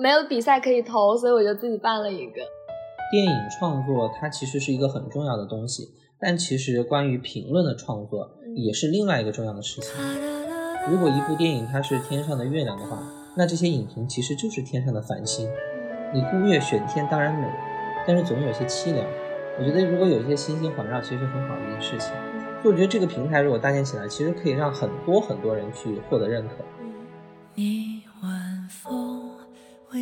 没有比赛可以投，所以我就自己办了一个。电影创作它其实是一个很重要的东西，但其实关于评论的创作也是另外一个重要的事情。如果一部电影它是天上的月亮的话，那这些影评其实就是天上的繁星。你孤月悬天当然美，但是总有些凄凉。我觉得如果有一些星星环绕，其实很好的一件事情。所以我觉得这个平台如果搭建起来，其实可以让很多很多人去获得认可。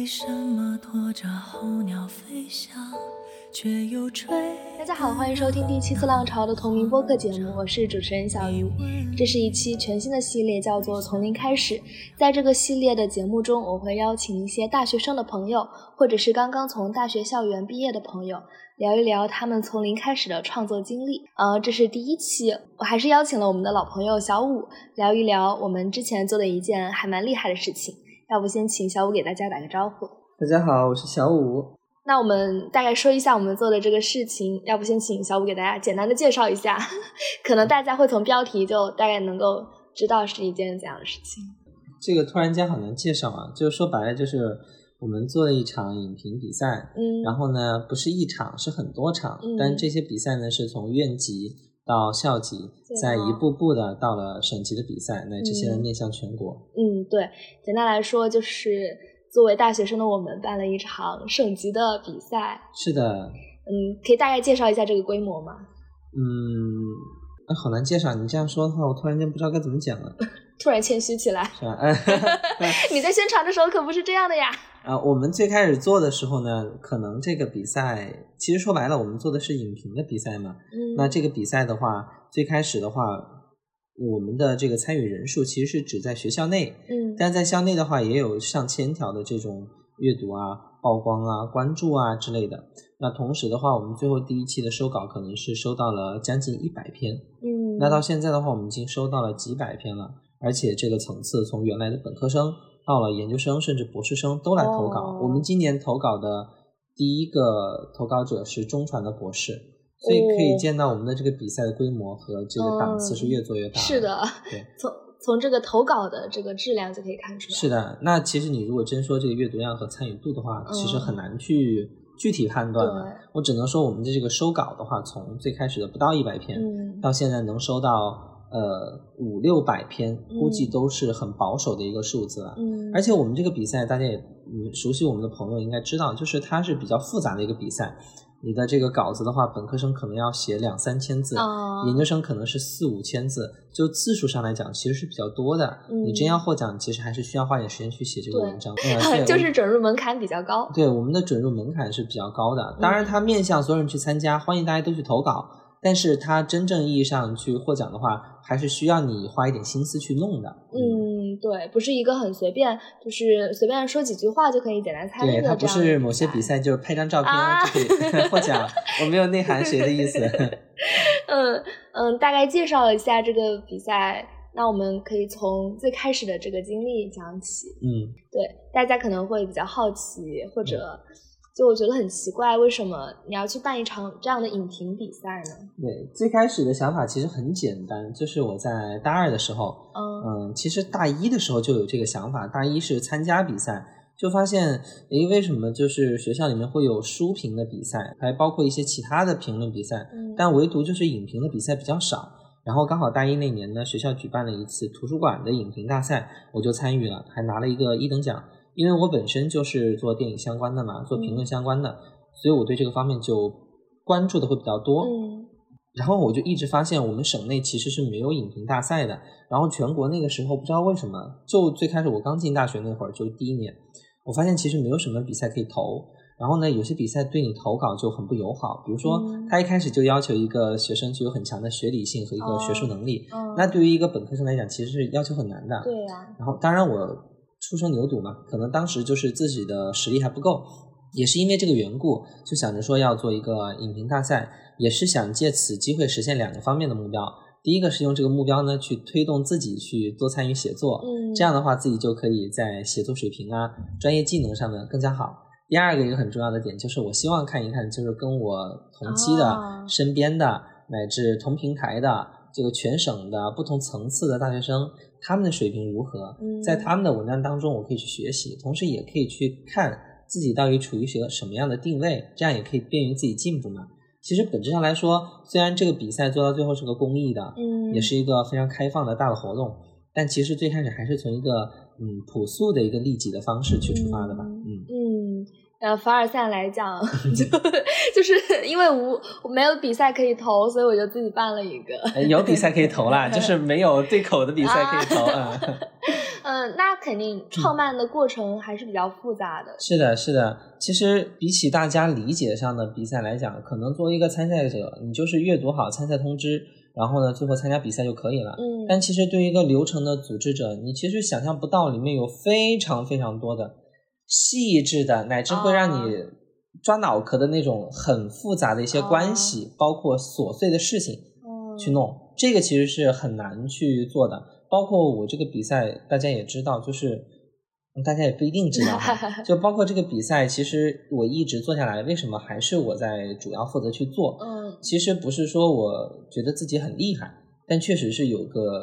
什么拖着候鸟飞翔，却又吹？大家好，欢迎收听第七次浪潮的同名播客节目，我是主持人小鱼。这是一期全新的系列，叫做《从零开始》。在这个系列的节目中，我会邀请一些大学生的朋友，或者是刚刚从大学校园毕业的朋友。聊一聊他们从零开始的创作经历。呃，这是第一期，我还是邀请了我们的老朋友小五，聊一聊我们之前做的一件还蛮厉害的事情。要不先请小五给大家打个招呼。大家好，我是小五。那我们大概说一下我们做的这个事情。要不先请小五给大家简单的介绍一下，可能大家会从标题就大概能够知道是一件怎样的事情。这个突然间好难介绍啊，就是说白了就是。我们做了一场影评比赛，嗯，然后呢，不是一场，是很多场，嗯但这些比赛呢，是从院级到校级，再一步步的到了省级的比赛，那这些面向全国。嗯，对，简单来说就是作为大学生的我们办了一场省级的比赛。是的。嗯，可以大概介绍一下这个规模吗？嗯，哎好难介绍。你这样说的话，我突然间不知道该怎么讲了。突然谦虚起来。是吧？你在宣传的时候可不是这样的呀。啊，我们最开始做的时候呢，可能这个比赛其实说白了，我们做的是影评的比赛嘛。嗯。那这个比赛的话，最开始的话，我们的这个参与人数其实是只在学校内。嗯。但在校内的话，也有上千条的这种阅读啊、曝光啊、关注啊之类的。那同时的话，我们最后第一期的收稿可能是收到了将近一百篇。嗯。那到现在的话，我们已经收到了几百篇了，而且这个层次从原来的本科生。到了研究生甚至博士生都来投稿。我们今年投稿的第一个投稿者是中传的博士，所以可以见到我们的这个比赛的规模和这个档次是越做越大。是的，对，从从这个投稿的这个质量就可以看出来。是的，那其实你如果真说这个阅读量和参与度的话，其实很难去具体判断的。我只能说我们的这个收稿的话，从最开始的不到一百篇，到现在能收到。呃，五六百篇，估计都是很保守的一个数字了。嗯，而且我们这个比赛，大家也嗯熟悉我们的朋友应该知道，就是它是比较复杂的一个比赛。你的这个稿子的话，本科生可能要写两三千字，研究生可能是四五千字，就字数上来讲，其实是比较多的。你真要获奖，其实还是需要花点时间去写这个文章。就是准入门槛比较高。对，我们的准入门槛是比较高的。当然，它面向所有人去参加，欢迎大家都去投稿。但是它真正意义上去获奖的话，还是需要你花一点心思去弄的。嗯，对，不是一个很随便，就是随便说几句话就可以简单参与的。对，它不是某些比赛就是拍张照片就可以 获奖，我没有内涵谁的意思。嗯嗯，大概介绍了一下这个比赛，那我们可以从最开始的这个经历讲起。嗯，对，大家可能会比较好奇，或者。就我觉得很奇怪，为什么你要去办一场这样的影评比赛呢？对，最开始的想法其实很简单，就是我在大二的时候，嗯，其实大一的时候就有这个想法。大一是参加比赛，就发现，诶，为什么就是学校里面会有书评的比赛，还包括一些其他的评论比赛，但唯独就是影评的比赛比较少。然后刚好大一那年呢，学校举办了一次图书馆的影评大赛，我就参与了，还拿了一个一等奖。因为我本身就是做电影相关的嘛，做评论相关的，所以我对这个方面就关注的会比较多。嗯，然后我就一直发现我们省内其实是没有影评大赛的。然后全国那个时候不知道为什么，就最开始我刚进大学那会儿，就第一年，我发现其实没有什么比赛可以投。然后呢，有些比赛对你投稿就很不友好，比如说他一开始就要求一个学生具有很强的学理性和一个学术能力，那对于一个本科生来讲，其实是要求很难的。对呀。然后当然我。初生牛犊嘛，可能当时就是自己的实力还不够，也是因为这个缘故，就想着说要做一个影评大赛，也是想借此机会实现两个方面的目标。第一个是用这个目标呢去推动自己去多参与写作，嗯，这样的话自己就可以在写作水平啊、专业技能上呢更加好。第二个一个很重要的点就是我希望看一看，就是跟我同期的、身边的乃至同平台的。这个全省的不同层次的大学生，他们的水平如何，在他们的文章当中，我可以去学习，同时也可以去看自己到底处于一个什么样的定位，这样也可以便于自己进步嘛。其实本质上来说，虽然这个比赛做到最后是个公益的，嗯，也是一个非常开放的大的活动，但其实最开始还是从一个嗯朴素的一个利己的方式去出发的吧，嗯嗯，呃，凡尔赛来讲，就就是因为无没有比赛可以投，所以我就自己办了一个，有比赛可以投啦，就是没有对口的比赛可以投啊。嗯，那肯定创办的过程还是比较复杂的。是的，是的。其实比起大家理解上的比赛来讲，可能作为一个参赛者，你就是阅读好参赛通知，然后呢，最后参加比赛就可以了。嗯。但其实对于一个流程的组织者，你其实想象不到里面有非常非常多的细致的，乃至会让你抓脑壳的那种很复杂的一些关系，包括琐碎的事情去弄。这个其实是很难去做的。包括我这个比赛，大家也知道，就是大家也不一定知道。就包括这个比赛，其实我一直做下来，为什么还是我在主要负责去做？嗯，其实不是说我觉得自己很厉害，但确实是有个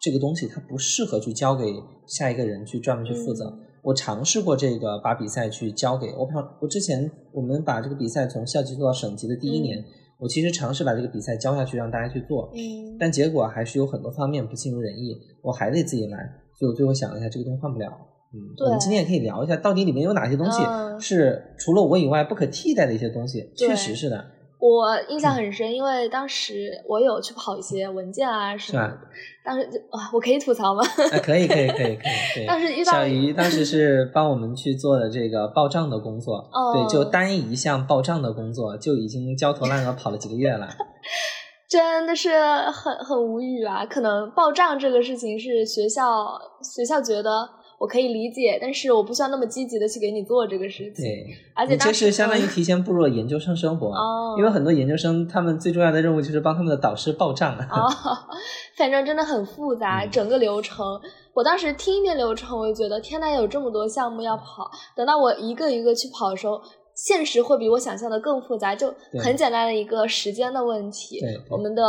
这个东西，它不适合去交给下一个人去专门去负责。我尝试过这个，把比赛去交给我。我之前我们把这个比赛从校级做到省级的第一年。我其实尝试把这个比赛交下去让大家去做，嗯，但结果还是有很多方面不尽如人意，我还得自己来，所以我最后想了一下，这个东西换不了，嗯，我们今天也可以聊一下，到底里面有哪些东西是除了我以外不可替代的一些东西，确实是的。我印象很深，因为当时我有去跑一些文件啊什么的。当时就啊，我可以吐槽吗？啊，可以，可以，可以，可以。当时遇到小鱼，当时 是帮我们去做的这个报账的工作。哦。对，就单一项报账的工作，就已经焦头烂额跑了几个月了。真的是很很无语啊！可能报账这个事情是学校学校觉得。我可以理解，但是我不需要那么积极的去给你做这个事情。对，而且这是相当于提前步入了研究生生活。哦。因为很多研究生，他们最重要的任务就是帮他们的导师报账。哦，反正真的很复杂，整个流程。我当时听一遍流程，我就觉得天呐，有这么多项目要跑。等到我一个一个去跑的时候，现实会比我想象的更复杂，就很简单的一个时间的问题。我们的。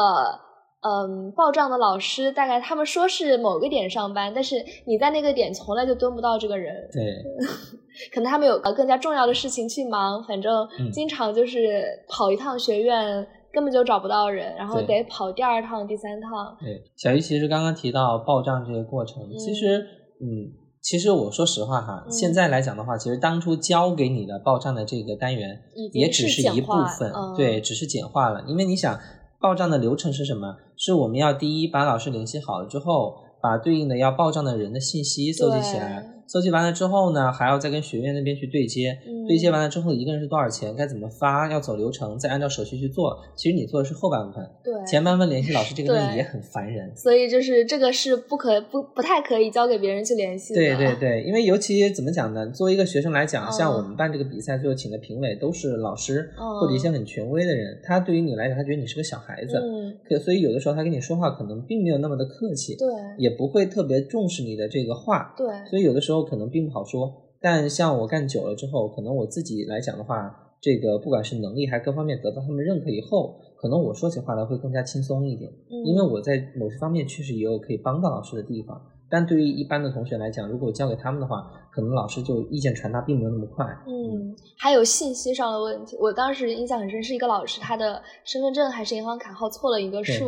嗯，报账的老师大概他们说是某个点上班，但是你在那个点从来就蹲不到这个人。对，可能他们有更加重要的事情去忙，反正经常就是跑一趟学院根本就找不到人，然后得跑第二趟、第三趟。对，小鱼其实刚刚提到报账这个过程，其实嗯，其实我说实话哈，现在来讲的话，其实当初交给你的报账的这个单元也只是一部分，对，只是简化了，因为你想。报账的流程是什么？是我们要第一把老师联系好了之后，把对应的要报账的人的信息搜集起来。搜集完了之后呢，还要再跟学院那边去对接，对接完了之后，一个人是多少钱，该怎么发，要走流程，再按照手续去做。其实你做的是后半部分，对，前半部分联系老师这个东西也很烦人，所以就是这个是不可不不太可以交给别人去联系的。对对对，因为尤其怎么讲呢？作为一个学生来讲，像我们办这个比赛最后请的评委都是老师或者一些很权威的人，他对于你来讲，他觉得你是个小孩子，可所以有的时候他跟你说话可能并没有那么的客气，对，也不会特别重视你的这个话，对，所以有的时候可能并不好说。但像我干久了之后，可能我自己来讲的话，这个不管是能力还是各方面得到他们认可以后，可能我说起话来会更加轻松一点。嗯，因为我在某些方面确实也有可以帮到老师的地方。但对于一般的同学来讲，如果交给他们的话，可能老师就意见传达并没有那么快。嗯，还有信息上的问题，我当时印象很深，是一个老师他的身份证还是银行卡号错了一个数。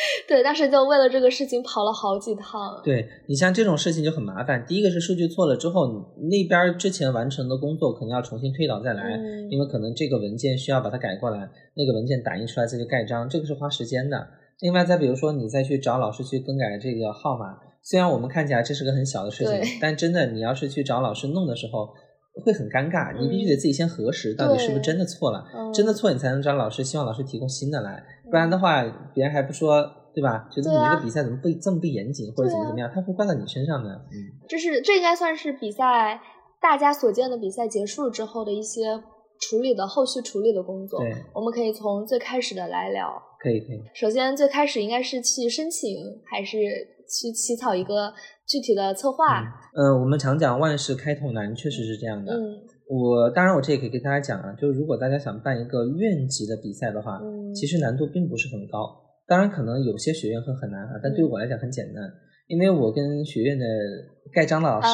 对，当时就为了这个事情跑了好几趟。对你像这种事情就很麻烦。第一个是数据错了之后，你那边之前完成的工作可能要重新推导再来，因为可能这个文件需要把它改过来，那个文件打印出来再去盖章，这个是花时间的。另外再比如说你再去找老师去更改这个号码，虽然我们看起来这是个很小的事情，但真的你要是去找老师弄的时候会很尴尬，你必须得自己先核实到底是不是真的错了，真的错你才能找老师，希望老师提供新的来。不然的话，别人还不说，对吧？觉得你这个比赛怎么不这么不严谨，或者怎么怎么样，他会怪到你身上的。嗯，这是这应该算是比赛大家所见的比赛结束之后的一些处理的后续处理的工作。对，我们可以从最开始的来聊。可以可以。首先最开始应该是去申请，还是去起草一个具体的策划？嗯，我们常讲万事开头难，确实是这样的。嗯。我当然，我这也可以跟大家讲啊，就是如果大家想办一个院级的比赛的话，其实难度并不是很高。当然可能有些学院会很难啊，但对于我来讲很简单，因为我跟学院的盖章的老师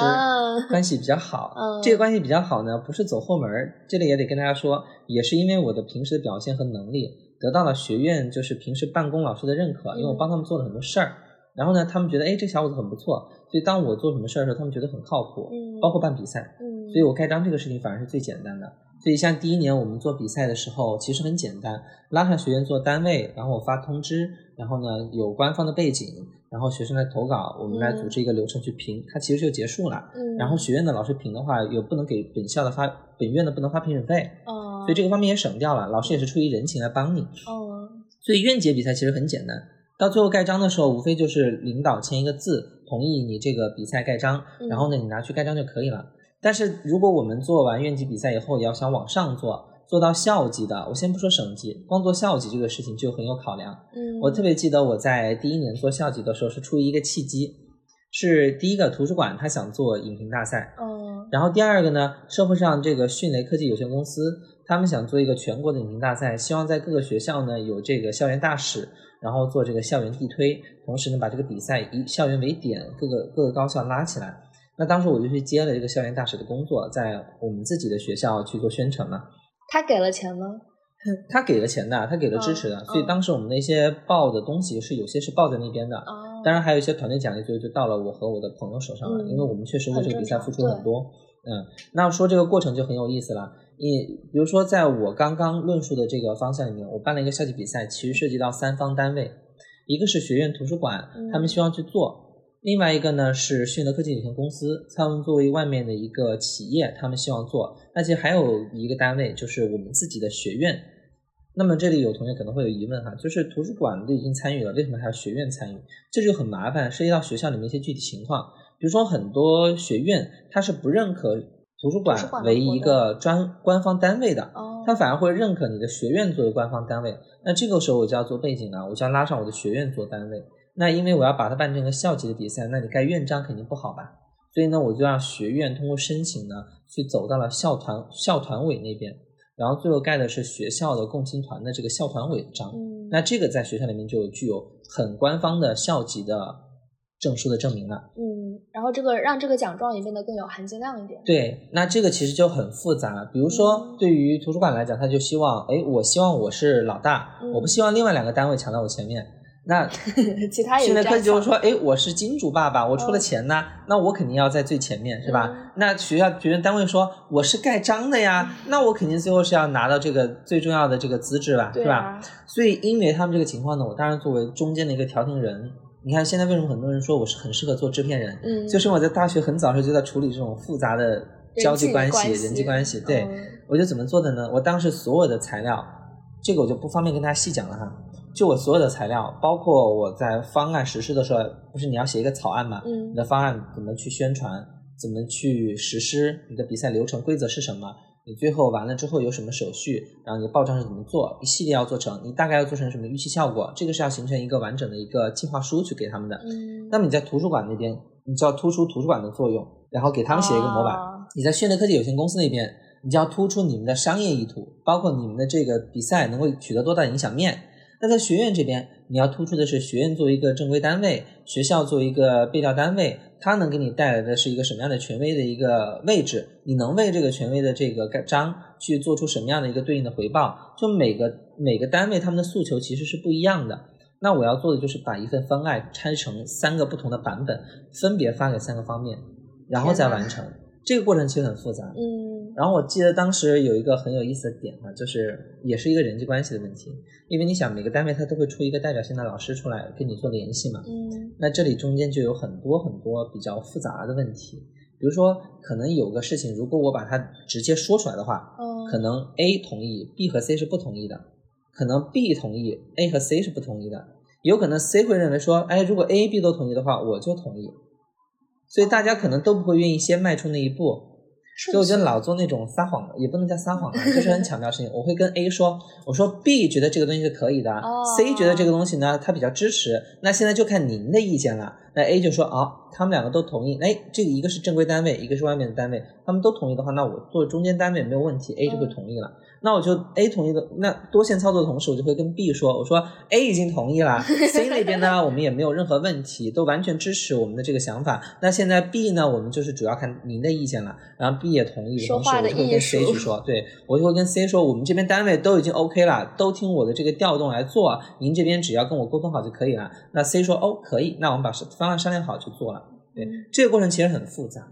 关系比较好。这个关系比较好呢，不是走后门，这里也得跟大家说，也是因为我的平时的表现和能力得到了学院就是平时办公老师的认可，因为我帮他们做了很多事儿。然后呢，他们觉得哎，这小伙子很不错，所以当我做什么事儿的时候，他们觉得很靠谱。嗯，包括办比赛，嗯，所以我盖章这个事情反而是最简单的。所以像第一年我们做比赛的时候，其实很简单，拉上学院做单位，然后我发通知，然后呢有官方的背景，然后学生来投稿，我们来组织一个流程去评，它其实就结束了。嗯，然后学院的老师评的话，又不能给本校的发，本院的不能发评审费。哦，所以这个方面也省掉了，老师也是出于人情来帮你。哦，所以院级比赛其实很简单。到最后盖章的时候，无非就是领导签一个字，同意你这个比赛盖章，然后呢，你拿去盖章就可以了。但是如果我们做完院级比赛以后，也要想往上做，做到校级的，我先不说省级，光做校级这个事情就很有考量。嗯，我特别记得我在第一年做校级的时候，是出于一个契机，是第一个图书馆他想做影评大赛，嗯，然后第二个呢，社会上这个迅雷科技有限公司他们想做一个全国的影评大赛，希望在各个学校呢有这个校园大使。然后做这个校园地推，同时呢把这个比赛以校园为点，各个各个高校拉起来。那当时我就去接了这个校园大使的工作，在我们自己的学校去做宣传嘛。他给了钱吗？他给了钱的，他给了支持的。所以当时我们那些报的东西是有些是报在那边的，当然还有一些团队奖励，最后就到了我和我的朋友手上了。因为我们确实为这个比赛付出了很多。嗯，那说这个过程就很有意思了。你比如说，在我刚刚论述的这个方向里面，我办了一个校级比赛，其实涉及到三方单位，一个是学院图书馆，他们希望去做；另外一个呢是迅德科技有限公司，他们作为外面的一个企业，他们希望做。那其实还有一个单位就是我们自己的学院。那么这里有同学可能会有疑问哈，就是图书馆都已经参与了，为什么还要学院参与？这就很麻烦，涉及到学校里面一些具体情况。比如说很多学院它是不认可。图书馆为一个专官方单位的，他反而会认可你的学院作为官方单位。那这个时候我就要做背景了，我就要拉上我的学院做单位。那因为我要把它办成一个校级的比赛，那你盖院章肯定不好吧？所以呢，我就让学院通过申请呢，去走到了校团校团委那边，然后最后盖的是学校的共青团的这个校团委章。那这个在学校里面就具有很官方的校级的。证书的证明了，嗯，然后这个让这个奖状也变得更有含金量一点。对，那这个其实就很复杂。比如说，对于图书馆来讲，他就希望，哎，我希望我是老大，我不希望另外两个单位抢到我前面。那 其他现在科技就是说，哎，我是金主爸爸，我出了钱呢，那我肯定要在最前面，是吧？那学校学生单位说我是盖章的呀，那我肯定最后是要拿到这个最重要的这个资质吧，是吧？所以因为他们这个情况呢，我当然作为中间的一个调停人。你看，现在为什么很多人说我是很适合做制片人？嗯，就是我在大学很早时候就在处理这种复杂的交际关系、人际关系。对，我就怎么做的呢？我当时所有的材料，这个我就不方便跟大家细讲了哈。就我所有的材料，包括我在方案实施的时候，不是你要写一个草案嘛？嗯，你的方案怎么去宣传？怎么去实施？你的比赛流程规则是什么？你最后完了之后有什么手续？然后你的报账是怎么做？一系列要做成，你大概要做成什么预期效果？这个是要形成一个完整的一个计划书去给他们的。嗯。那么你在图书馆那边，你就要突出图书馆的作用，然后给他们写一个模板。你在炫德科技有限公司那边，你就要突出你们的商业意图，包括你们的这个比赛能够取得多大影响面。那在学院这边，你要突出的是学院作为一个正规单位，学校作为一个备调单位。它能给你带来的是一个什么样的权威的一个位置？你能为这个权威的这个章去做出什么样的一个对应的回报？就每个每个单位他们的诉求其实是不一样的。那我要做的就是把一份方案拆成三个不同的版本，分别发给三个方面，然后再完成。这个过程其实很复杂。嗯。然后我记得当时有一个很有意思的点哈，就是也是一个人际关系的问题，因为你想每个单位他都会出一个代表性的老师出来跟你做联系嘛，嗯，那这里中间就有很多很多比较复杂的问题，比如说可能有个事情，如果我把它直接说出来的话，嗯，可能 A 同意，B 和 C 是不同意的，可能 B 同意，A 和 C 是不同意的，有可能 C 会认为说，哎，如果 A、B 都同意的话，我就同意，所以大家可能都不会愿意先迈出那一步。所以我就老做那种撒谎的，也不能叫撒谎啊，就是很巧妙的事情。我会跟 A 说，我说 B 觉得这个东西是可以的，C 觉得这个东西呢，他比较支持。那现在就看您的意见了。那 A 就说啊，他们两个都同意，哎，这个一个是正规单位，一个是外面的单位，他们都同意的话，那我做中间单位没有问题，A 就会同意了。那我就 A 同意的，那多线操作的同时，我就会跟 B 说，我说 A 已经同意了，C 那边呢，我们也没有任何问题，都完全支持我们的这个想法。那现在 B 呢，我们就是主要看您的意见了。然后 B 也同意的同时，我就会跟 C 去说，对我就会跟 C 说，我们这边单位都已经 OK 了，都听我的这个调动来做，您这边只要跟我沟通好就可以了。那 C 说哦可以，那我们把方案商量好就做了。对，这个过程其实很复杂。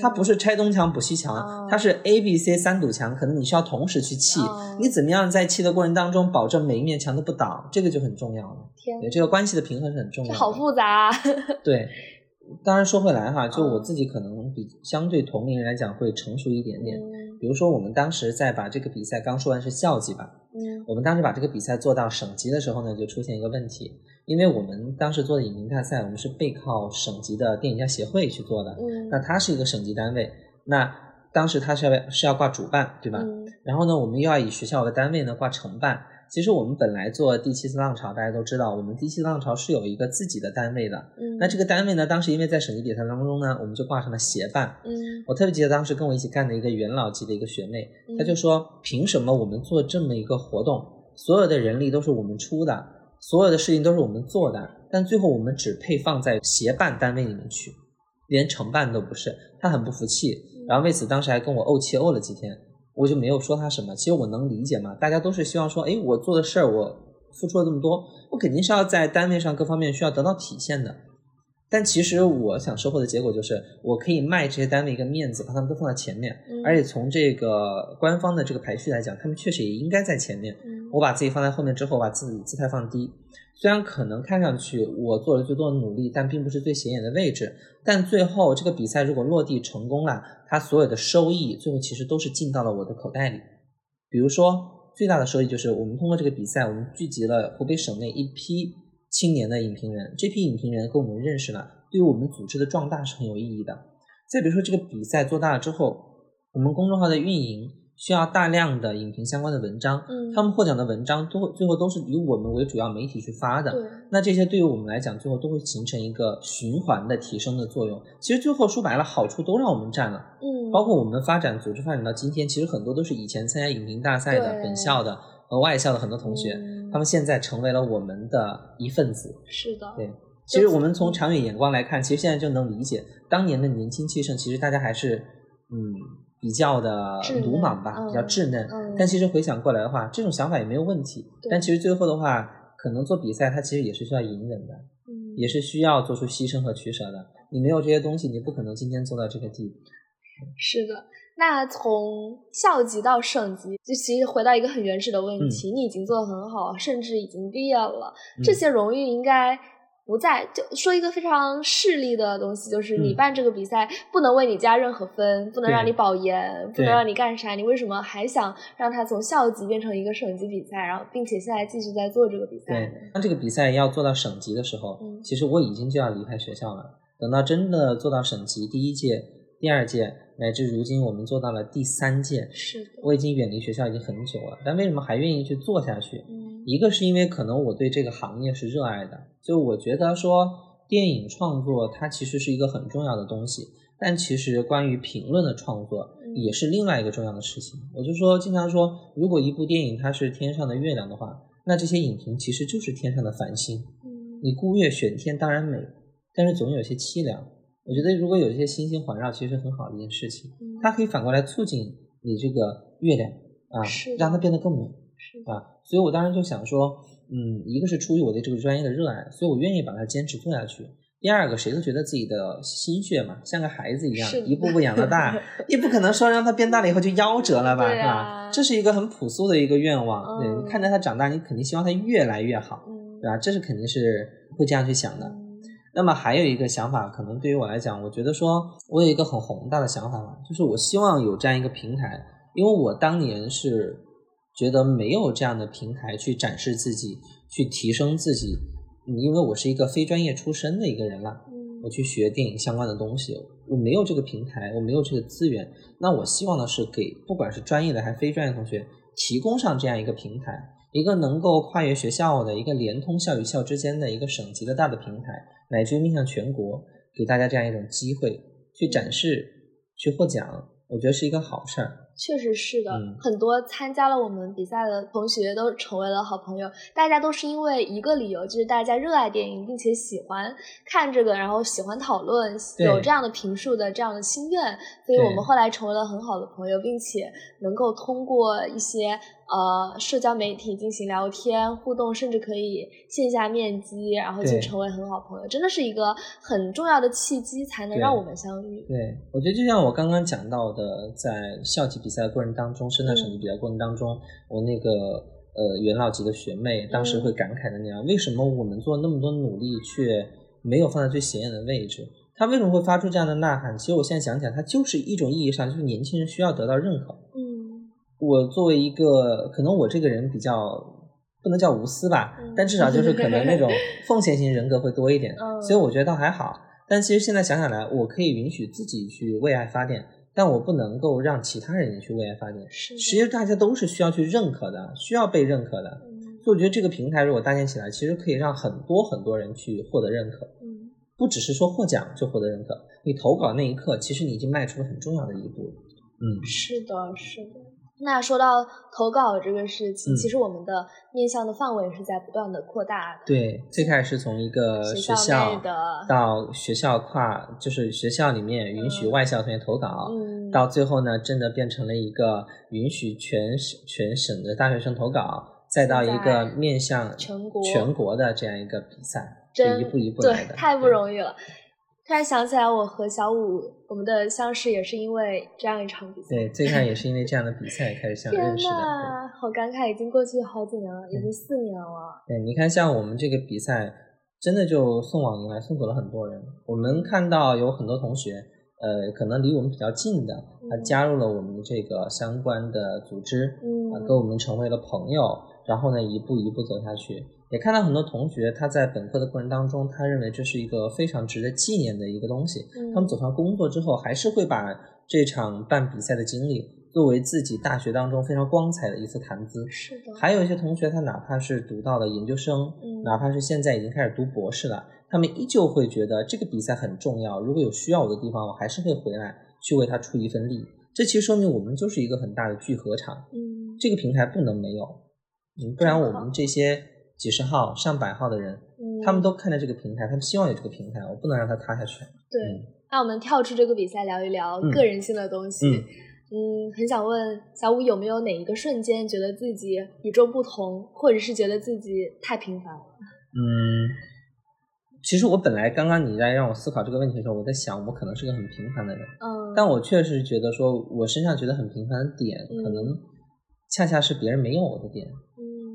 它不是拆东墙补西墙，它是 A、B、C 三堵墙，可能你需要同时去砌。你怎么样在砌的过程当中，保证每一面墙都不倒，这个就很重要了。天，这个关系的平衡是很重要。好复杂。对，当然说回来哈，就我自己可能比相对同龄人来讲会成熟一点点。比如说我们当时在把这个比赛刚说完是校级吧，嗯，我们当时把这个比赛做到省级的时候呢，就出现一个问题。因为我们当时做的影评大赛，我们是背靠省级的电影家协会去做的，嗯，那它是一个省级单位，那当时它是要是要挂主办，对吧？嗯，然后呢，我们又要以学校为单位呢挂承办。其实我们本来做第七次浪潮，大家都知道，我们第七次浪潮是有一个自己的单位的，嗯，那这个单位呢，当时因为在省级比赛当中呢，我们就挂上了协办，嗯，我特别记得当时跟我一起干的一个元老级的一个学妹，她就说，凭什么我们做这么一个活动，所有的人力都是我们出的？所有的事情都是我们做的，但最后我们只配放在协办单位里面去，连承办都不是。他很不服气，然后为此当时还跟我怄气怄了几天，我就没有说他什么。其实我能理解嘛，大家都是希望说，哎，我做的事儿，我付出了这么多，我肯定是要在单位上各方面需要得到体现的。但其实我想收获的结果就是，我可以卖这些单位一个面子，把他们都放在前面，而且从这个官方的这个排序来讲，他们确实也应该在前面。我把自己放在后面之后，把自己姿态放低，虽然可能看上去我做了最多的努力，但并不是最显眼的位置。但最后这个比赛如果落地成功了，它所有的收益最后其实都是进到了我的口袋里。比如说最大的收益就是我们通过这个比赛，我们聚集了湖北省内一批青年的影评人，这批影评人跟我们认识了，对于我们组织的壮大是很有意义的。再比如说这个比赛做大了之后，我们公众号的运营。需要大量的影评相关的文章，嗯，他们获奖的文章都最后都是以我们为主要媒体去发的，那这些对于我们来讲，最后都会形成一个循环的提升的作用。其实最后说白了，好处都让我们占了，嗯，包括我们发展组织发展到今天，其实很多都是以前参加影评大赛的本校的和外校的很多同学，他们现在成为了我们的一份子。是的，对，其实我们从长远眼光来看，其实现在就能理解当年的年轻气盛，其实大家还是嗯。比较的鲁莽吧，比较稚嫩。但其实回想过来的话，这种想法也没有问题。但其实最后的话，可能做比赛，它其实也是需要隐忍的，也是需要做出牺牲和取舍的。你没有这些东西，你不可能今天做到这个地步。是的，那从校级到省级，就其实回到一个很原始的问题：你已经做得很好，甚至已经毕业了，这些荣誉应该。不在，就说一个非常势利的东西，就是你办这个比赛不能为你加任何分，不能让你保研，不能让你干啥，你为什么还想让它从校级变成一个省级比赛，然后并且现在继续在做这个比赛？对，当这个比赛要做到省级的时候，其实我已经就要离开学校了。等到真的做到省级，第一届、第二届，乃至如今我们做到了第三届，是的，我已经远离学校已经很久了，但为什么还愿意去做下去？一个是因为可能我对这个行业是热爱的，就我觉得说电影创作它其实是一个很重要的东西，但其实关于评论的创作也是另外一个重要的事情。我就说经常说，如果一部电影它是天上的月亮的话，那这些影评其实就是天上的繁星。你孤月选天当然美，但是总有些凄凉。我觉得如果有一些星星环绕，其实很好的一件事情，它可以反过来促进你这个月亮啊，让它变得更美。啊，所以我当时就想说，嗯，一个是出于我对这个专业的热爱，所以我愿意把它坚持做下去。第二个，谁都觉得自己的心血嘛，像个孩子一样，一步步养到大，你不可能说让他变大了以后就夭折了吧，是吧？这是一个很朴素的一个愿望。对你看着他长大，你肯定希望他越来越好，对吧？这是肯定是会这样去想的。那么还有一个想法，可能对于我来讲，我觉得说我有一个很宏大的想法嘛，就是我希望有这样一个平台，因为我当年是。觉得没有这样的平台去展示自己，去提升自己，因为我是一个非专业出身的一个人了，我去学电影相关的东西，我没有这个平台，我没有这个资源。那我希望的是给不管是专业的还是非专业同学提供上这样一个平台，一个能够跨越学校的一个联通校与校之间的一个省级的大的平台，乃至于面向全国，给大家这样一种机会去展示、去获奖，我觉得是一个好事儿。确实是的，很多参加了我们比赛的同学都成为了好朋友。大家都是因为一个理由，就是大家热爱电影，并且喜欢看这个，然后喜欢讨论，有这样的评述的这样的心愿，所以我们后来成为了很好的朋友，并且能够通过一些。呃，社交媒体进行聊天互动，甚至可以线下面基，然后就成为很好朋友，真的是一个很重要的契机，才能让我们相遇。对，我觉得就像我刚刚讲到的，在校级比赛的过程当中，生态省级比赛过程当中，我那个呃元老级的学妹当时会感慨的那样，为什么我们做那么多努力，却没有放在最显眼的位置？他为什么会发出这样的呐喊？其实我现在想起来，他就是一种意义上，就是年轻人需要得到认可。嗯。我作为一个，可能我这个人比较不能叫无私吧，但至少就是可能那种 奉献型人格会多一点，所以我觉得倒还好。但其实现在想想来，我可以允许自己去为爱发电，但我不能够让其他人也去为爱发电。是，其实大家都是需要去认可的，需要被认可的。所以我觉得这个平台如果搭建起来，其实可以让很多很多人去获得认可。嗯，不只是说获奖就获得认可，你投稿那一刻，其实你已经迈出了很重要的一步。嗯，是的，是的。那说到投稿这个事情，其实我们的面向的范围是在不断的扩大的。对，最开始是从一个学校的到学校跨，就是学校里面允许外校同学投稿，到最后呢，真的变成了一个允许全省全省的大学生投稿，再到一个面向全国全国的这样一个比赛，这一步一步来的，太不容易了。突然想起来，我和小五我们的相识也是因为这样一场比赛。对，最开始也是因为这样的比赛开始相 认识的。好感慨，已经过去好几年了，已经四年了。对，你看，像我们这个比赛，真的就送往迎来，送走了很多人。我们看到有很多同学，呃，可能离我们比较近的，他加入了我们这个相关的组织，啊，跟我们成为了朋友，然后呢，一步一步走下去。也看到很多同学，他在本科的过程当中，他认为这是一个非常值得纪念的一个东西。他们走上工作之后，还是会把这场办比赛的经历作为自己大学当中非常光彩的一次谈资。是的。还有一些同学，他哪怕是读到了研究生，哪怕是现在已经开始读博士了，他们依旧会觉得这个比赛很重要。如果有需要我的地方，我还是会回来去为他出一份力。这其实说明我们就是一个很大的聚合场。嗯。这个平台不能没有，嗯，不然我们这些。几十号、上百号的人，他们都看着这个平台，他们希望有这个平台，我不能让它塌下去。对，那我们跳出这个比赛聊一聊个人性的东西。嗯，很想问小五有没有哪一个瞬间觉得自己与众不同，或者是觉得自己太平凡了？嗯，其实我本来刚刚你在让我思考这个问题的时候，我在想我可能是个很平凡的人。嗯，但我确实觉得说我身上觉得很平凡的点，可能恰恰是别人没有我的点。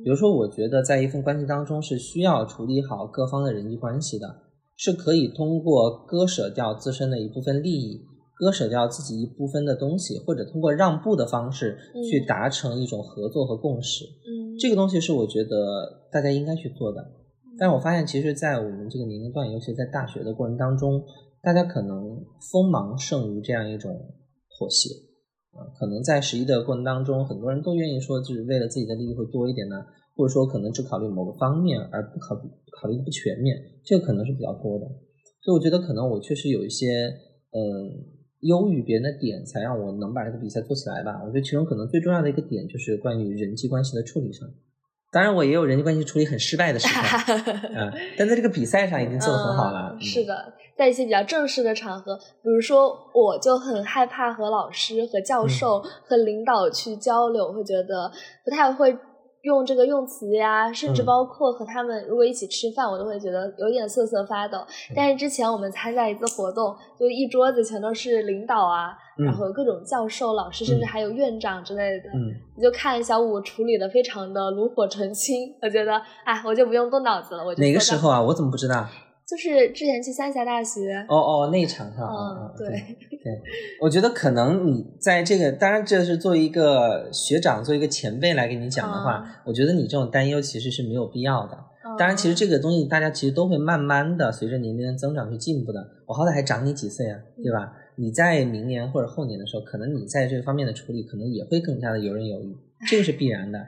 比如说，我觉得在一份关系当中是需要处理好各方的人际关系的，是可以通过割舍掉自身的一部分利益，割舍掉自己一部分的东西，或者通过让步的方式去达成一种合作和共识。嗯，这个东西是我觉得大家应该去做的。但是我发现，其实，在我们这个年龄段，尤其在大学的过程当中，大家可能锋芒胜于这样一种妥协。可能在十一的过程当中，很多人都愿意说，就是为了自己的利益会多一点呢，或者说可能只考虑某个方面，而不考考虑不全面，这个可能是比较多的。所以我觉得可能我确实有一些嗯优于别人的点，才让我能把这个比赛做起来吧。我觉得其中可能最重要的一个点就是关于人际关系的处理上。当然，我也有人际关系处理很失败的时候，嗯，但在这个比赛上已经做得很好了。是的。在一些比较正式的场合，比如说，我就很害怕和老师、和教授、和领导去交流，会觉得不太会用这个用词呀，甚至包括和他们如果一起吃饭，我都会觉得有点瑟瑟发抖。但是之前我们参加一次活动，就一桌子全都是领导啊，然后各种教授、老师，甚至还有院长之类的，你就看小五处理的非常的炉火纯青，我觉得，哎，我就不用动脑子了，我就哪个时候啊？我怎么不知道？就是之前去三峡大学哦哦那一场哈，嗯对对，我觉得可能你在这个，当然这是作为一个学长，作为一个前辈来给你讲的话，我觉得你这种担忧其实是没有必要的。当然，其实这个东西大家其实都会慢慢的随着年龄的增长去进步的。我好歹还长你几岁啊，对吧？你在明年或者后年的时候，可能你在这方面的处理可能也会更加的游刃有余，这个是必然的。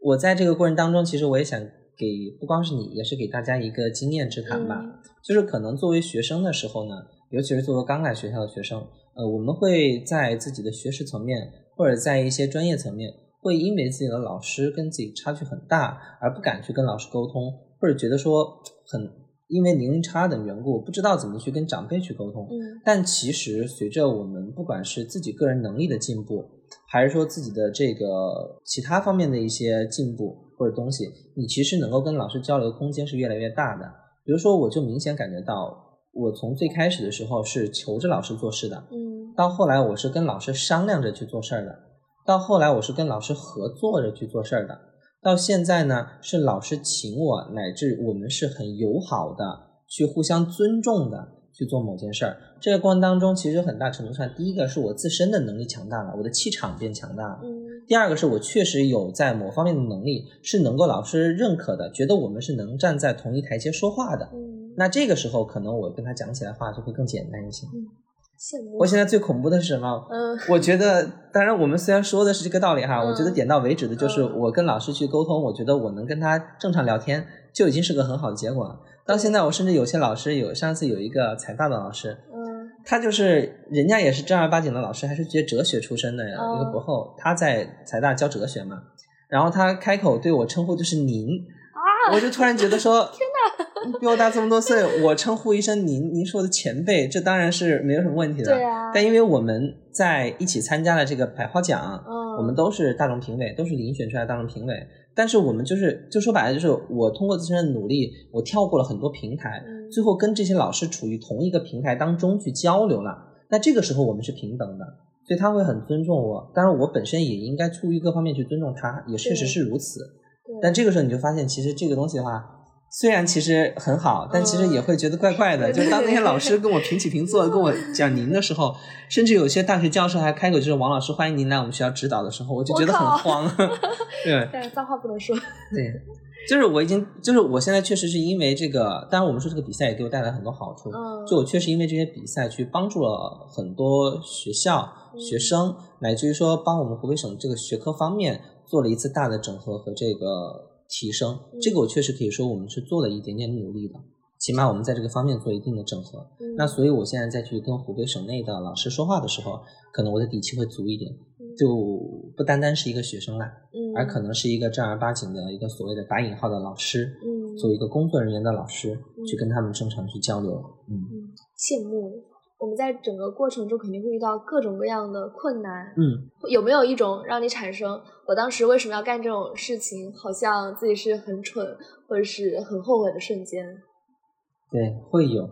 我在这个过程当中，其实我也想给不光是你，也是给大家一个经验之谈吧。就是可能作为学生的时候呢，尤其是作为刚来学校的学生，呃，我们会在自己的学识层面，或者在一些专业层面，会因为自己的老师跟自己差距很大，而不敢去跟老师沟通，或者觉得说很。因为年龄差等缘故，不知道怎么去跟长辈去沟通。嗯，但其实随着我们不管是自己个人能力的进步，还是说自己的这个其他方面的一些进步或者东西，你其实能够跟老师交流的空间是越来越大的。比如说，我就明显感觉到，我从最开始的时候是求着老师做事的，嗯，到后来我是跟老师商量着去做事儿的，到后来我是跟老师合作着去做事儿的。到现在呢，是老师请我，乃至我们是很友好的，去互相尊重的去做某件事儿。这个过程当中，其实很大程度上，第一个是我自身的能力强大了，我的气场变强大了。嗯。第二个是我确实有在某方面的能力是能够老师认可的，觉得我们是能站在同一台阶说话的。嗯。那这个时候，可能我跟他讲起来话就会更简单一些。我现在最恐怖的是什么？嗯。我觉得，当然我们虽然说的是这个道理哈，我觉得点到为止的就是我跟老师去沟通，我觉得我能跟他正常聊天就已经是个很好的结果了。到现在，我甚至有些老师有上次有一个财大的老师，嗯，他就是人家也是正儿八经的老师，还是学哲学出身的一个博后，他在财大教哲学嘛，然后他开口对我称呼就是您。我就突然觉得说，天哪，你比我大这么多岁，我称呼一声您，您是我的前辈，这当然是没有什么问题的。对啊。但因为我们在一起参加了这个百花奖，嗯，我们都是大众评委，都是遴选出来的大众评委。但是我们就是，就说白了，就是我通过自身的努力，我跳过了很多平台，最后跟这些老师处于同一个平台当中去交流了。那这个时候我们是平等的，所以他会很尊重我。当然，我本身也应该出于各方面去尊重他，也确实是如此。但这个时候你就发现，其实这个东西的话，虽然其实很好，但其实也会觉得怪怪的。就当那些老师跟我平起平坐跟我 讲您的时候，甚至有些大学教授还开口就是王老师欢迎您来我们学校指导的时候，我就觉得很慌。对，但是脏话不能说。对，就是我已经，就是我现在确实是因为这个，当然我们说这个比赛也给我带来很多好处。嗯，就我确实因为这些比赛去帮助了很多学校、学生，乃至于说帮我们湖北省这个学科方面。做了一次大的整合和这个提升，这个我确实可以说我们是做了一点点努力的，起码我们在这个方面做一定的整合。那所以我现在再去跟湖北省内的老师说话的时候，可能我的底气会足一点，就不单单是一个学生了，而可能是一个正儿八经的一个所谓的打引号的老师，作为一个工作人员的老师去跟他们正常去交流。嗯，羡慕。我们在整个过程中肯定会遇到各种各样的困难，嗯，有没有一种让你产生我当时为什么要干这种事情，好像自己是很蠢或者是很后悔的瞬间？对，会有。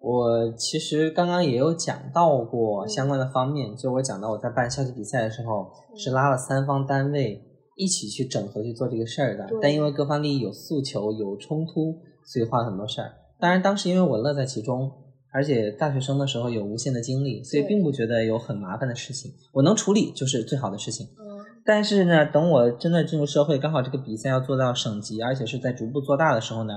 我其实刚刚也有讲到过相关的方面，就我讲到我在办校级比赛的时候，是拉了三方单位一起去整合去做这个事儿的，但因为各方利益有诉求有冲突，所以花了很多事儿。当然当时因为我乐在其中。而且大学生的时候有无限的精力，所以并不觉得有很麻烦的事情。我能处理就是最好的事情。嗯。但是呢，等我真的进入社会，刚好这个比赛要做到省级，而且是在逐步做大的时候呢，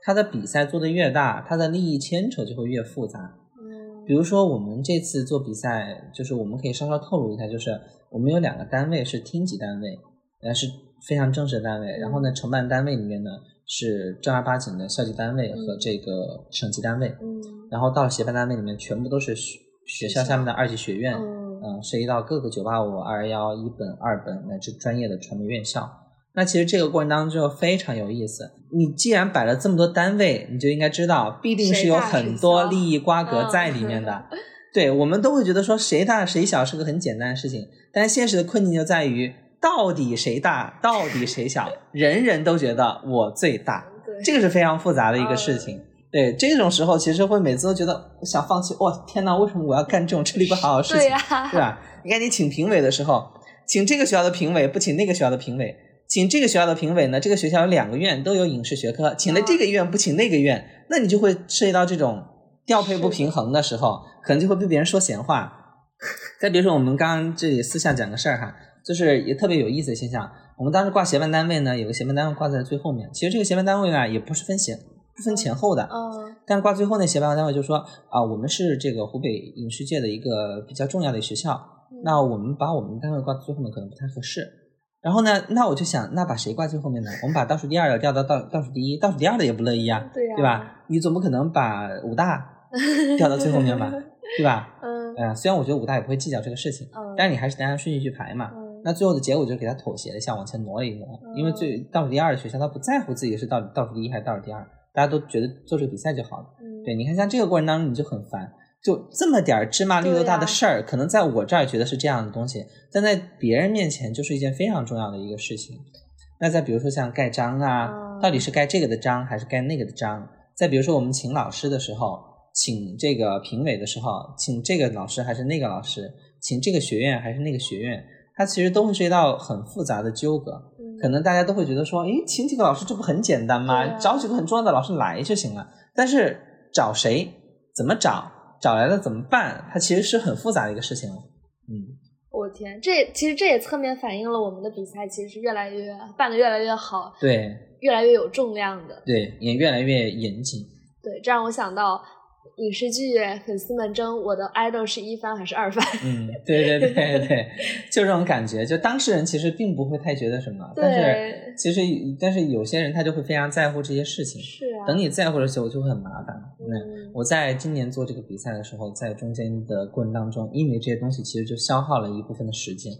他的比赛做得越大，他的利益牵扯就会越复杂。嗯。比如说我们这次做比赛，就是我们可以稍稍透露一下，就是我们有两个单位是厅级单位，呃是非常正式的单位。然后呢，承办单位里面呢。是正儿八经的校级单位和这个省级单位，嗯，然后到了协办单位里面，全部都是学学校下面的二级学院，嗯，涉及到各个九八五、二幺幺、一本、二本乃至专业的传媒院校。那其实这个过程当中就非常有意思。你既然摆了这么多单位，你就应该知道，必定是有很多利益瓜葛在里面的。对我们都会觉得说谁大谁小是个很简单的事情，但现实的困境就在于。到底谁大？到底谁小？人人都觉得我最大，这个是非常复杂的一个事情。对，这种时候其实会每次都觉得想放弃。哇，天哪！为什么我要干这种吃力不讨好的事情？对呀，对吧？你看，你请评委的时候，请这个学校的评委，不请那个学校的评委，请这个学校的评委呢？这个学校有两个院都有影视学科，请了这个院不请那个院，那你就会涉及到这种调配不平衡的时候，可能就会被别人说闲话。再比如说，我们刚刚这里私下讲个事儿哈。就是也特别有意思的现象。我们当时挂协办单位呢，有个协办单位挂在最后面。其实这个协办单位啊，也不是分前不分前后的。嗯。但是挂最后那协办单位就说啊，我们是这个湖北影视界的一个比较重要的学校，那我们把我们单位挂最后面可能不太合适。然后呢，那我就想，那把谁挂最后面呢？我们把倒数第二的调到倒倒数第一，倒数第二的也不乐意啊，对吧？你总不可能把武大 调到最后面吧，对吧？嗯，呃，虽然我觉得武大也不会计较这个事情，嗯，但是你还是得按顺序去排嘛。嗯，那最后的结果就是给他妥协了一下，往前挪了一挪，因为最倒数第二的学校他不在乎自己是倒倒数第一还是倒数第二，大家都觉得做这个比赛就好了。嗯，对，你看像这个过程当中你就很烦。就这么点儿芝麻绿豆大的事儿，可能在我这儿觉得是这样的东西，但在别人面前就是一件非常重要的一个事情。那再比如说像盖章啊，到底是盖这个的章还是盖那个的章？再比如说我们请老师的时候，请这个评委的时候，请这个老师还是那个老师，请这个学院还是那个学院，它其实都会涉及到很复杂的纠葛。可能大家都会觉得说，诶，请几个老师这不很简单吗？找几个很重要的老师来就行了。但是找谁，怎么找？找来了怎么办？它其实是很复杂的一个事情。嗯，我天，这其实这也侧面反映了我们的比赛其实是越来越办的越来越好，对，越来越有重量的，对，也越来越严谨。对，这让我想到。影视剧粉丝们争我的 idol 是一番还是二番？嗯，对对对对，就这种感觉。就当事人其实并不会太觉得什么，但是其实但是有些人他就会非常在乎这些事情。是啊。等你在乎的时候就会很麻烦。嗯。我在今年做这个比赛的时候，在中间的过程当中，因为这些东西其实就消耗了一部分的时间。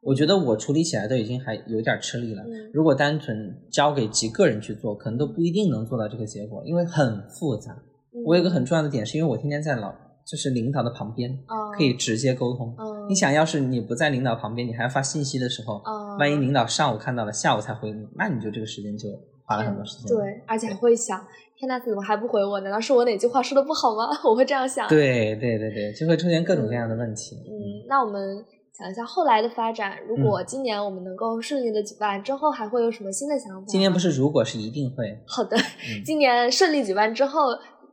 我觉得我处理起来都已经还有点吃力了。如果单纯交给几个人去做，可能都不一定能做到这个结果，因为很复杂。我有个很重要的点，是因为我天天在老就是领导的旁边，可以直接沟通。你想要是你不在领导旁边，你还要发信息的时候，万一领导上午看到了，下午才回你，那你就这个时间就花了很多时间。对，而且还会想，天呐，怎么还不回我？难道是我哪句话说的不好吗？我会这样想。对对对对，就会出现各种各样的问题。嗯，那我们想一下后来的发展，如果今年我们能够顺利的举办，之后还会有什么新的想法？今年不是，如果是一定会。好的，今年顺利举办之后。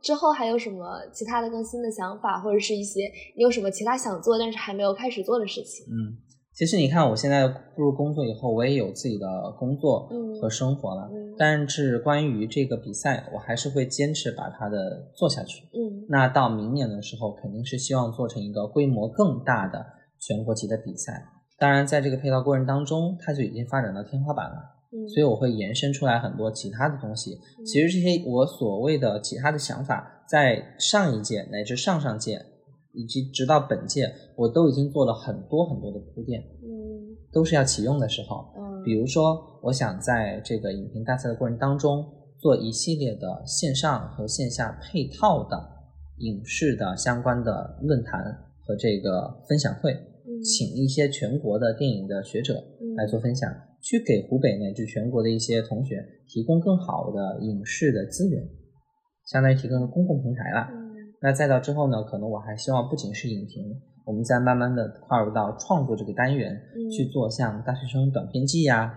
之后还有什么其他的更新的想法，或者是一些你有什么其他想做但是还没有开始做的事情？嗯，其实你看，我现在步入工作以后，我也有自己的工作和生活了。嗯，但是关于这个比赛，我还是会坚持把它的做下去。嗯，那到明年的时候，肯定是希望做成一个规模更大的全国级的比赛。当然，在这个配套过程当中，它就已经发展到天花板了。所以我会延伸出来很多其他的东西。其实这些我所谓的其他的想法，在上一届乃至上上届，以及直到本届，我都已经做了很多很多的铺垫。嗯，都是要启用的时候。嗯，比如说，我想在这个影评大赛的过程当中，做一系列的线上和线下配套的影视的相关的论坛和这个分享会，请一些全国的电影的学者来做分享。去给湖北乃至全国的一些同学提供更好的影视的资源，相当于提供了公共平台了。那再到之后呢，可能我还希望不仅是影评，我们再慢慢的跨入到创作这个单元，去做像大学生短片季呀，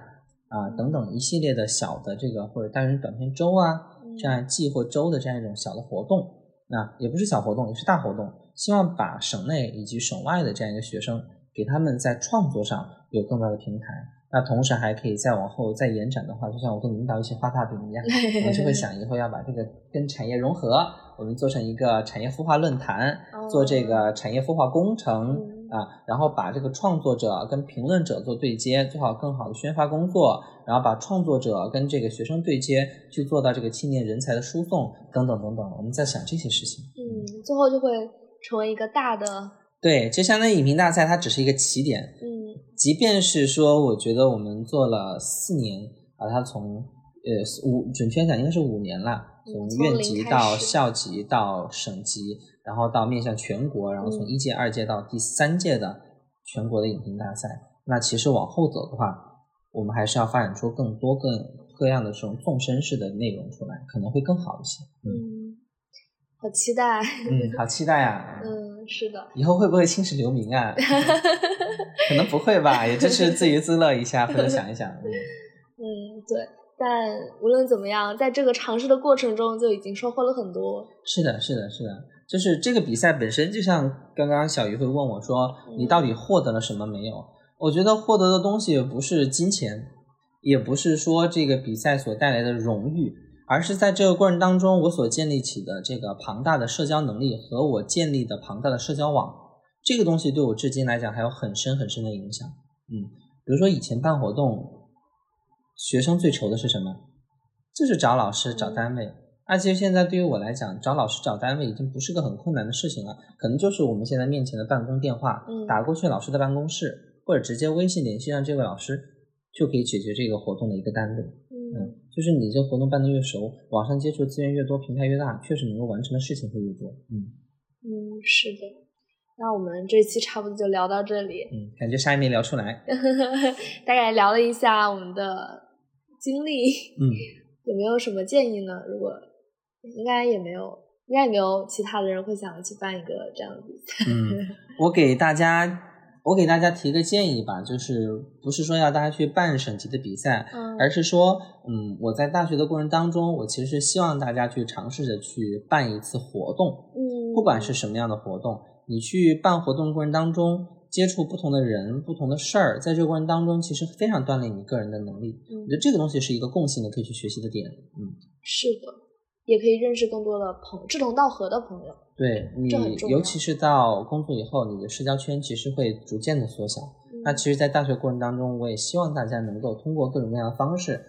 啊等等一系列的小的这个或者大学生短片周啊，这样季或周的这样一种小的活动。那也不是小活动，也是大活动，希望把省内以及省外的这样一个学生，给他们在创作上有更大的平台。那同时还可以再往后再延展的话，就像我跟领导一起画大饼一样，我们就会想以后要把这个跟产业融合，我们做成一个产业孵化论坛，做这个产业孵化工程啊，然后把这个创作者跟评论者做对接，做好更好的宣发工作，然后把创作者跟这个学生对接，去做到这个青年人才的输送等等等等，我们在想这些事情。嗯，最后就会成为一个大的。对，就相当于影评大赛，它只是一个起点。嗯。即便是说，我觉得我们做了四年，把它从呃五，准确讲应该是五年了，从院级到校级到省级，然后到面向全国，然后从一届、二届到第三届的全国的影评大赛。那其实往后走的话，我们还是要发展出更多、更各样的这种纵深式的内容出来，可能会更好一些。嗯，好期待。嗯，好期待啊。嗯。是的，以后会不会青史留名啊？可能不会吧，也就是自娱自乐一下，或者想一想。嗯，对。但无论怎么样，在这个尝试的过程中，就已经收获了很多。是的，是的，是的。就是这个比赛本身，就像刚刚小鱼会问我说：“你到底获得了什么没有？”我觉得获得的东西不是金钱，也不是说这个比赛所带来的荣誉。而是在这个过程当中，我所建立起的这个庞大的社交能力和我建立的庞大的社交网，这个东西对我至今来讲还有很深很深的影响。嗯，比如说以前办活动，学生最愁的是什么？就是找老师、找单位。而其实现在对于我来讲，找老师、找单位已经不是个很困难的事情了，可能就是我们现在面前的办公电话，打过去老师的办公室，或者直接微信联系上这位老师，就可以解决这个活动的一个单位。嗯，就是你这活动办的越熟，网上接触资源越多，平台越大，确实能够完成的事情会越多。嗯嗯，是的。那我们这期差不多就聊到这里。嗯，感觉啥也没聊出来。大概聊了一下我们的经历。嗯，有没有什么建议呢？如果应该也没有，应该也没有其他的人会想要去办一个这样的比赛。嗯，我给大家，我给大家提个建议吧，就是不是说要大家去办省级的比赛，而是说，嗯，我在大学的过程当中，我其实是希望大家去尝试着去办一次活动，嗯，不管是什么样的活动，你去办活动过程当中接触不同的人、不同的事儿，在这个过程当中，其实非常锻炼你个人的能力。我觉得这个东西是一个共性的，可以去学习的点。嗯，是的。也可以认识更多的朋志同道合的朋友。对你，尤其是到工作以后，你的社交圈其实会逐渐的缩小。那其实，在大学过程当中，我也希望大家能够通过各种各样的方式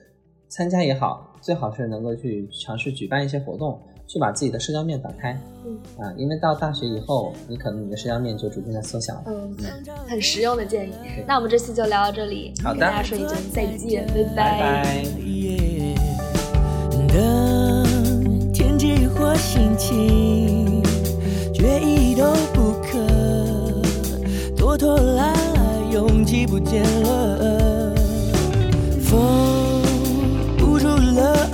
参加也好，最好是能够去尝试举办一些活动，去把自己的社交面打开。嗯啊，因为到大学以后，你可能你的社交面就逐渐的缩小了。嗯，很实用的建议。那我们这期就聊到这里，好的，大家说一声再见，拜拜。或心情，决意都不可，拖拖拉拉，勇气不见了，风捂住了。